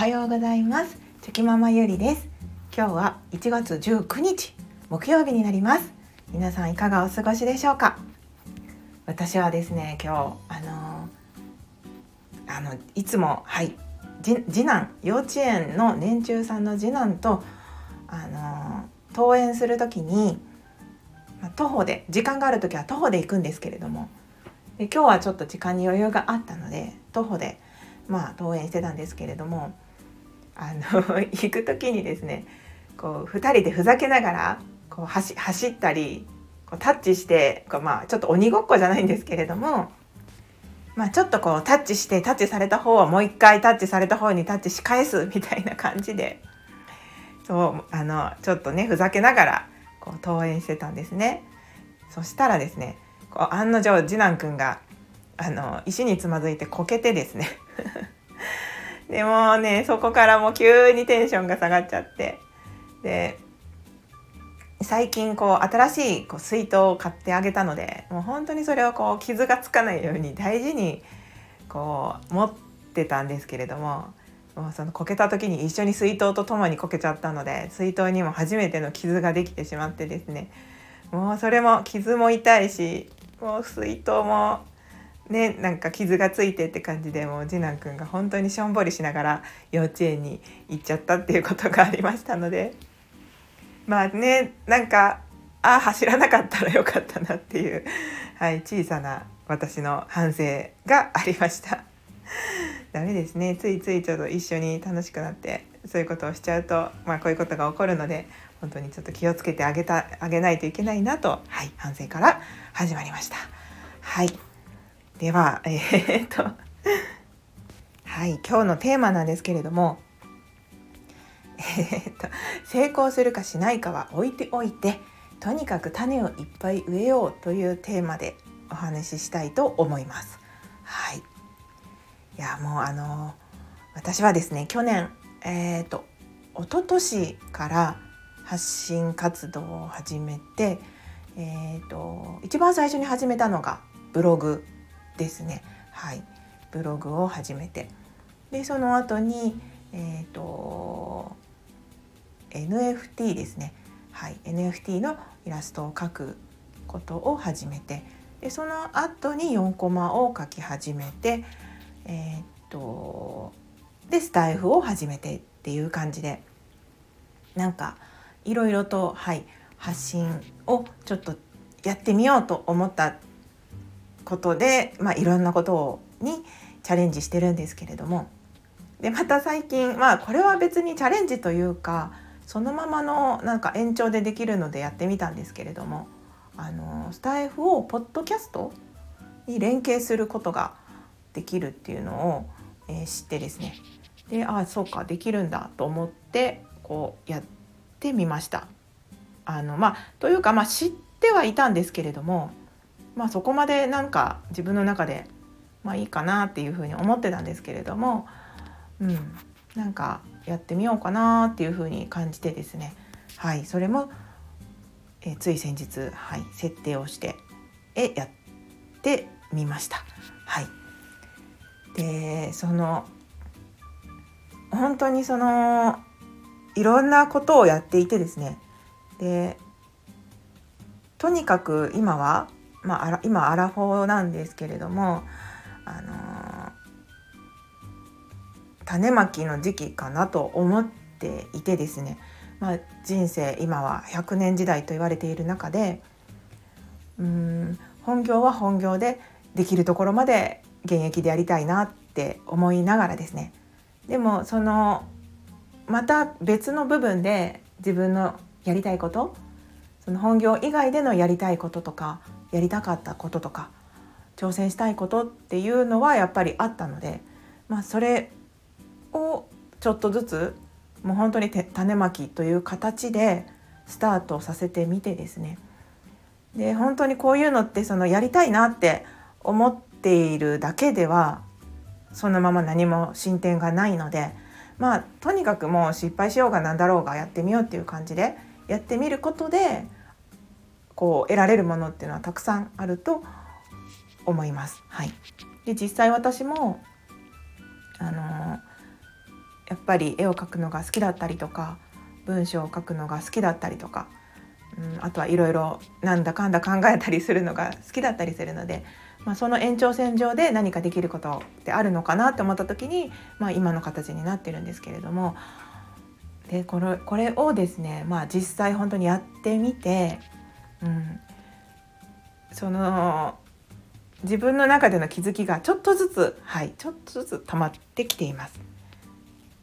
はようございます。チョキママゆりです。今日は1月19日木曜日になります。皆さんいかがお過ごしでしょうか？私はですね今日あのあのいつもはい次男幼稚園の年中さんの次男とあの登園する時に徒歩で時間がある時は徒歩で行くんですけれどもで今日はちょっと時間に余裕があったので徒歩でまあ登園してたんですけれどもあの 行く時にですねこう2人でふざけながらこう走走ったりこうタッチしてこう、まあ、ちょっと鬼ごっこじゃないんですけれども、まあ、ちょっとこうタッチしてタッチされた方はもう一回タッチされた方にタッチし返すみたいな感じでそうあのちょっとねふざけながらこう登園してたんですね。そしたらですねこう案の定次男くんがあの石につまずいてこけてですねでもねそこからもう急にテンションが下がっちゃって。で最近こう新しいこう水筒を買ってあげたのでもう本当にそれをこう傷がつかないように大事にこう持ってたんですけれどももうそのこけた時に一緒に水筒とともにこけちゃったので水筒にも初めての傷ができてしまってですね。もうそれも傷も痛いしもう水筒もねなんか傷がついてって感じでもう次男くんが本当にしょんぼりしながら幼稚園に行っちゃったっていうことがありましたのでまあねなんかああ走らなかったらよかったなっていう、はい、小さな私の反省がありました。ダメですねついついちょっと一緒に楽しくなってそういうことをしちゃうと、まあ、こういうことが起こるので本当にちょっと気をつけてあげたあげないといけないなと、はい、反省から始まりました。はいではえー、っ とはい今日のテーマなんですけれどもえー、っと成功するかしないかは置いておいてとにかく種をいっぱい植えようというテーマでお話ししたいと思います。はい、いやもうあの私はですね去年えーと、と一昨年から発信活動を始めて、えー、と一番最初に始めたのがブログですね。はい、ブログを始めて。でその後に、えーと、NFT ですね、はい、NFT のイラストを描くことを始めて。でその後に4コマを描き始めて、えー、とでスタイフを始めてっていう感じで。なんかいろいろと、はい、発信をちょっとやってみようと思ったことで、まあ、いろんなことにチャレンジしてるんですけれども。でまた最近まあこれは別にチャレンジというかそのままのなんか延長でできるのでやってみたんですけれども。あのスタイフをポッドキャストに連携することができるっていうのを、えー、知ってですね。でああそうかできるんだと思ってこうやってみました。あのまあ、というか、まあ、知ってはいたんですけれどもまあ、そこまでなんか自分の中でまあいいかなっていうふうに思ってたんですけれども、うん、なんかやってみようかなっていうふうに感じてですね。はいそれも、えつい先日、はい、設定をしてえやってみました。はい、でその本当にそのいろんなことをやっていてですね。でとにかく今はまあ、今アラフォーなんですけれども、あのー、種まきの時期かなと思っていてですね、まあ、人生今は100年時代と言われている中でうん本業は本業でできるところまで現役でやりたいなって思いながらですね。でもそのまた別の部分で自分のやりたいことその本業以外でのやりたいこととかやりたかったこととか挑戦したいことっていうのはやっぱりあったので、まあ、それをちょっとずつもう本当に種まきという形でスタートさせてみてですね。で本当にこういうのってそのやりたいなって思っているだけではそのまま何も進展がないのでまあとにかくもう失敗しようが何だろうがやってみようっていう感じでやってみることでこう得られるものっていうのはたくさんあると思います。はい、で実際私もあのやっぱり絵を描くのが好きだったりとか文章を書くのが好きだったりとか、うん、あとはいろいろなんだかんだ考えたりするのが好きだったりするので、まあ、その延長線上で何かできることってあるのかなって思った時に、まあ、今の形になってるんですけれどもでこれこれをですね、まあ、実際本当にやってみて、うん、その自分の中での気づきがちょっとずつはいちょっとずつ溜まってきています。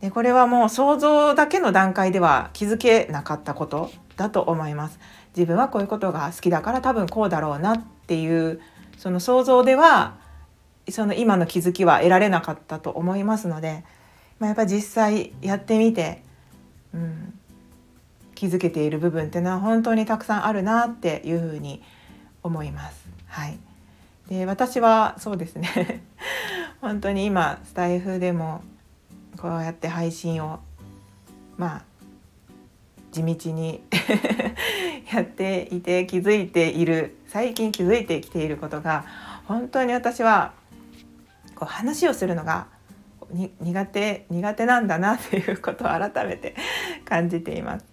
でこれはもう想像だけの段階では気づけなかったことだと思います。自分はこういうことが好きだから多分こうだろうなっていうその想像ではその今の気づきは得られなかったと思いますので、まあ、やっぱり実際やってみて、うん、気づけている部分っていうのは本当にたくさんあるなっていうふうに思います。はい、で私はそうですね 本当に今スタイフでもこうやって配信をまあ地道に やっていて気づいている最近気づいてきていることが本当に私はこう話をするのが苦手苦手なんだなっていうことを改めて 感じています。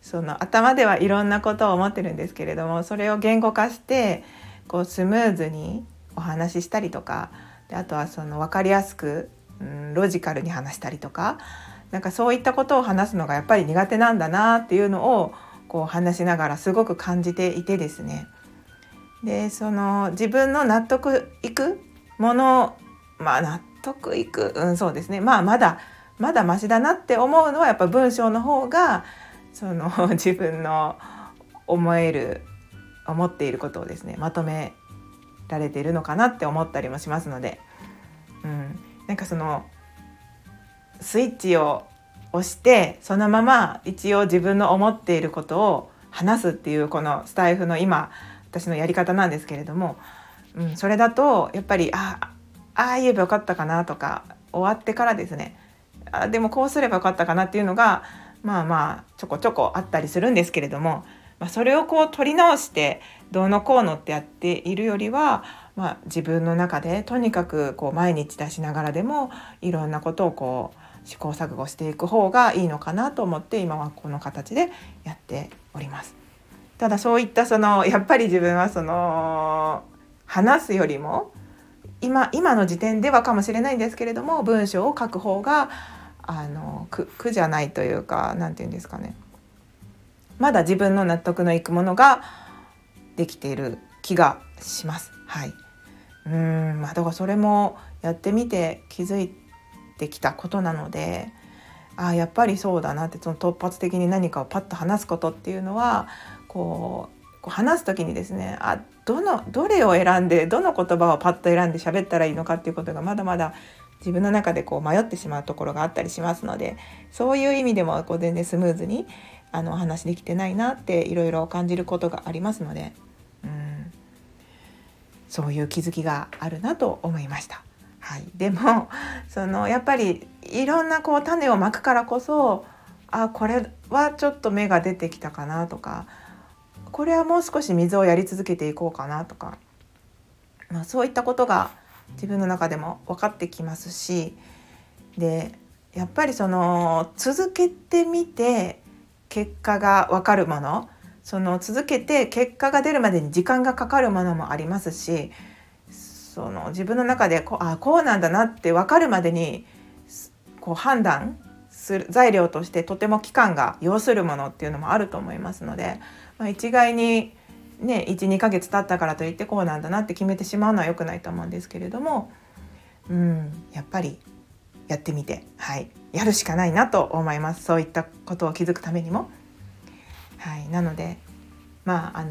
その頭ではいろんなことを思ってるんですけれどもそれを言語化してこうスムーズにお話ししたりとかであとはその分かりやすく、うん、ロジカルに話したりとかなんかそういったことを話すのがやっぱり苦手なんだなっていうのをこう話しながらすごく感じていてですね。でその自分の納得いくものまあ納得いく、うん、そうですね。まあまだまだマシだなって思うのはやっぱ文章の方がその 自分の思える思っていることをですねまとめられているのかなって思ったりもしますので、うん、なんかそのスイッチを押してそのまま一応自分の思っていることを話すっていうこのスタイフの今私のやり方なんですけれども、うん、それだとやっぱりああ言えばよかったかなとか終わってからですねあでもこうすればよかったかなっていうのがまあまあちょこちょこあったりするんですけれども、まあ、それをこう取り直してどうのこうのってやっているよりは、まあ、自分の中でとにかくこう毎日出しながらでもいろんなことをこう試行錯誤していく方がいいのかなと思って今はこの形でやっております。ただそういったそのやっぱり自分はその話すよりも今今の時点ではかもしれないんですけれども文章を書く方があの苦苦じゃないというか何て言うんですかねまだ自分の納得のいくものができている気がします。はい、うんまあだからそれもやってみて気づいてきたことなのでああやっぱりそうだなってその突発的に何かをパッと話すことっていうのはこうこう話す時にですねあどのどれを選んでどの言葉をパッと選んで喋ったらいいのかっていうことがまだまだ自分の中でこう迷ってしまうところがあったりしますのでそういう意味でもこう全然スムーズにあのお話できてないなっていろいろ感じることがありますのでうんそういう気づきがあるなと思いました。はい、でもそのやっぱりいろんなこう種をまくからこそあこれはちょっと芽が出てきたかなとかこれはもう少し水をやり続けていこうかなとか、まあ、そういったことが自分の中でも分かってきますしでやっぱりその続けてみて結果が分かるものその続けて結果が出るまでに時間がかかるものもありますしその自分の中でこうあこうなんだなって分かるまでにこう判断する材料としてとても期間が要するものっていうのもあると思いますので、まあ、一概にね12ヶ月経ったからといってこうなんだなって決めてしまうのは良くないと思うんですけれども、うん、やっぱりやってみて、はい、やるしかないなと思いますそういったことを気づくためにも。はい、なのでまああの、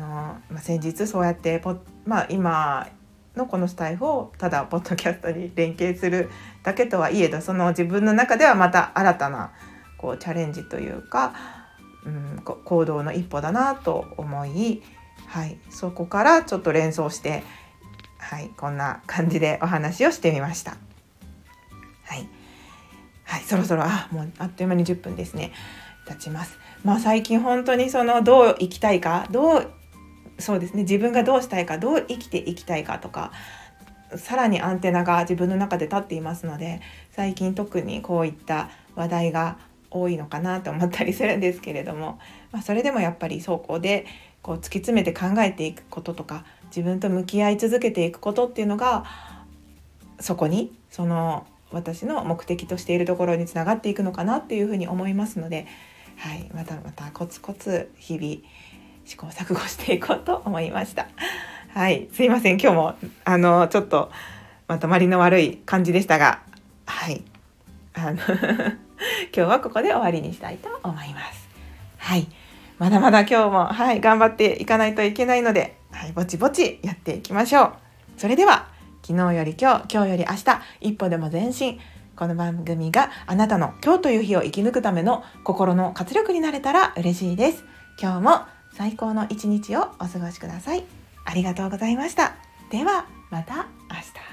まあ、先日そうやってポ、まあ、今のこのスタイフをただポッドキャストに連携するだけとはいえどその自分の中ではまた新たなこうチャレンジというか、うん、行動の一歩だなと思い、はい、そこからちょっと連想して、はい、こんな感じでお話をしてみました。はい、はい、そろそろあもうあっという間に10分ですね。経ちます。まあ最近本当にそのどう生きたいかどうそうですね。自分がどうしたいかどう生きていきたいかとかさらにアンテナが自分の中で立っていますので最近特にこういった話題が多いのかなと思ったりするんですけれども、まあ、それでもやっぱりそこでこう突き詰めて考えていくこととか自分と向き合い続けていくことっていうのがそこにその私の目的としているところにつながっていくのかなっていうふうに思いますので、はい、またまたコツコツ日々試行錯誤していこうと思いました。はい、すいません今日もあのちょっとまとまりの悪い感じでしたが、はい、あの 今日はここで終わりにしたいと思います。はい、まだまだ今日もはい頑張っていかないといけないので、はい、ぼちぼちやっていきましょう。それでは昨日より今日、今日より明日、一歩でも前進。この番組があなたの今日という日を生き抜くための心の活力になれたら嬉しいです。今日も最高の一日をお過ごしください。ありがとうございました。ではまた明日。